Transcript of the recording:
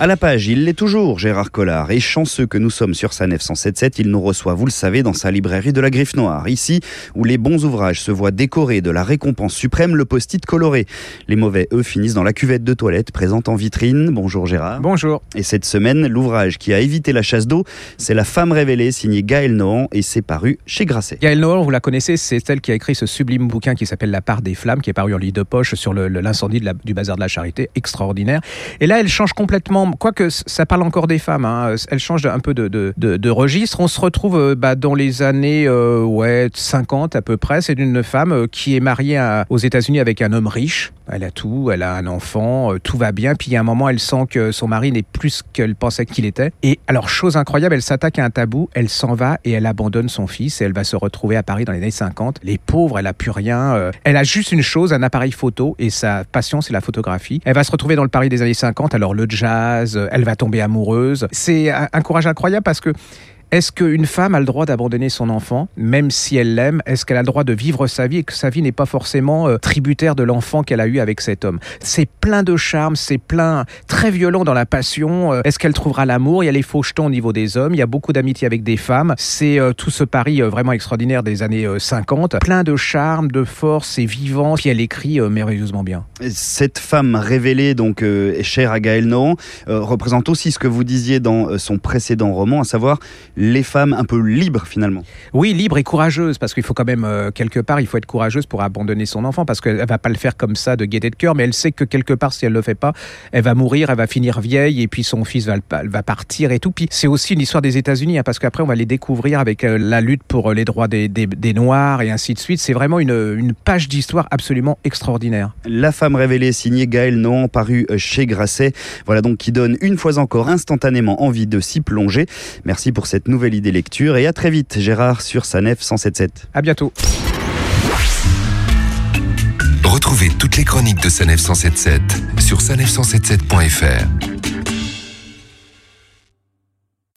À la page, il l'est toujours, Gérard Collard. Et chanceux que nous sommes sur sa nef 177, il nous reçoit, vous le savez, dans sa librairie de la Griffe Noire. Ici, où les bons ouvrages se voient décorés de la récompense suprême, le post-it coloré. Les mauvais, eux, finissent dans la cuvette de toilette, présente en vitrine. Bonjour Gérard. Bonjour. Et cette semaine, l'ouvrage qui a évité la chasse d'eau, c'est La femme révélée, signé Gaël Nohan, et c'est paru chez Grasset. Gaël Nohan, vous la connaissez, c'est elle qui a écrit ce sublime bouquin qui s'appelle La part des flammes, qui est paru en lit de poche sur l'incendie du bazar de la charité, extraordinaire. Et là, elle change complètement, quoique ça parle encore des femmes. Hein. Elle change un peu de, registre. On se retrouve euh, bah, dans les années euh, ouais, 50 à peu près. C'est une femme euh, qui est mariée aux États-Unis avec un homme riche. Elle a tout, elle a un enfant, tout va bien. Puis a un moment, elle sent que son mari n'est plus ce qu'elle pensait qu'il était. Et alors, chose incroyable, elle s'attaque à un tabou, elle s'en va et elle abandonne son fils et elle va se retrouver à Paris dans les années 50. Les pauvres, elle a plus rien. Elle a juste une chose, un appareil photo et sa passion, c'est la photographie. Elle va se retrouver dans le Paris des années 50. Alors le jazz, elle va tomber amoureuse. C'est un courage incroyable parce que est-ce qu'une femme a le droit d'abandonner son enfant, même si elle l'aime? Est-ce qu'elle a le droit de vivre sa vie et que sa vie n'est pas forcément euh, tributaire de l'enfant qu'elle a eu avec cet homme? C'est plein de charme, c'est plein, très violent dans la passion. Euh, est-ce qu'elle trouvera l'amour? Il y a les faux jetons au niveau des hommes, il y a beaucoup d'amitié avec des femmes. C'est euh, tout ce pari vraiment extraordinaire des années 50. Plein de charme, de force, c'est vivant, puis elle écrit merveilleusement bien. Cette femme révélée, donc chère à Gaël Nohan, représente aussi ce que vous disiez dans son précédent roman, à savoir les femmes un peu libres finalement. Oui, libres et courageuses, parce qu'il faut quand même, euh, quelque part, il faut être courageuse pour abandonner son enfant, parce qu'elle va pas le faire comme ça de gaieté de cœur, mais elle sait que quelque part, si elle le fait pas, elle va mourir, elle va finir vieille, et puis son fils va, va partir et tout. Puis c'est aussi une histoire des États-Unis, hein, parce qu'après, on va les découvrir avec euh, la lutte pour euh, les droits des, des, Noirs et ainsi de suite. C'est vraiment une, une page d'histoire absolument extraordinaire. La femme révélée, signée Gaël Nohan, paru chez Grasset. Voilà donc qui donne une fois encore instantanément envie de s'y plonger. Merci pour cette nouvelle idée lecture et à très vite Gérard sur Sanef 177. À bientôt. Retrouvez toutes les chroniques de Sanef 177 sur sanef177.fr.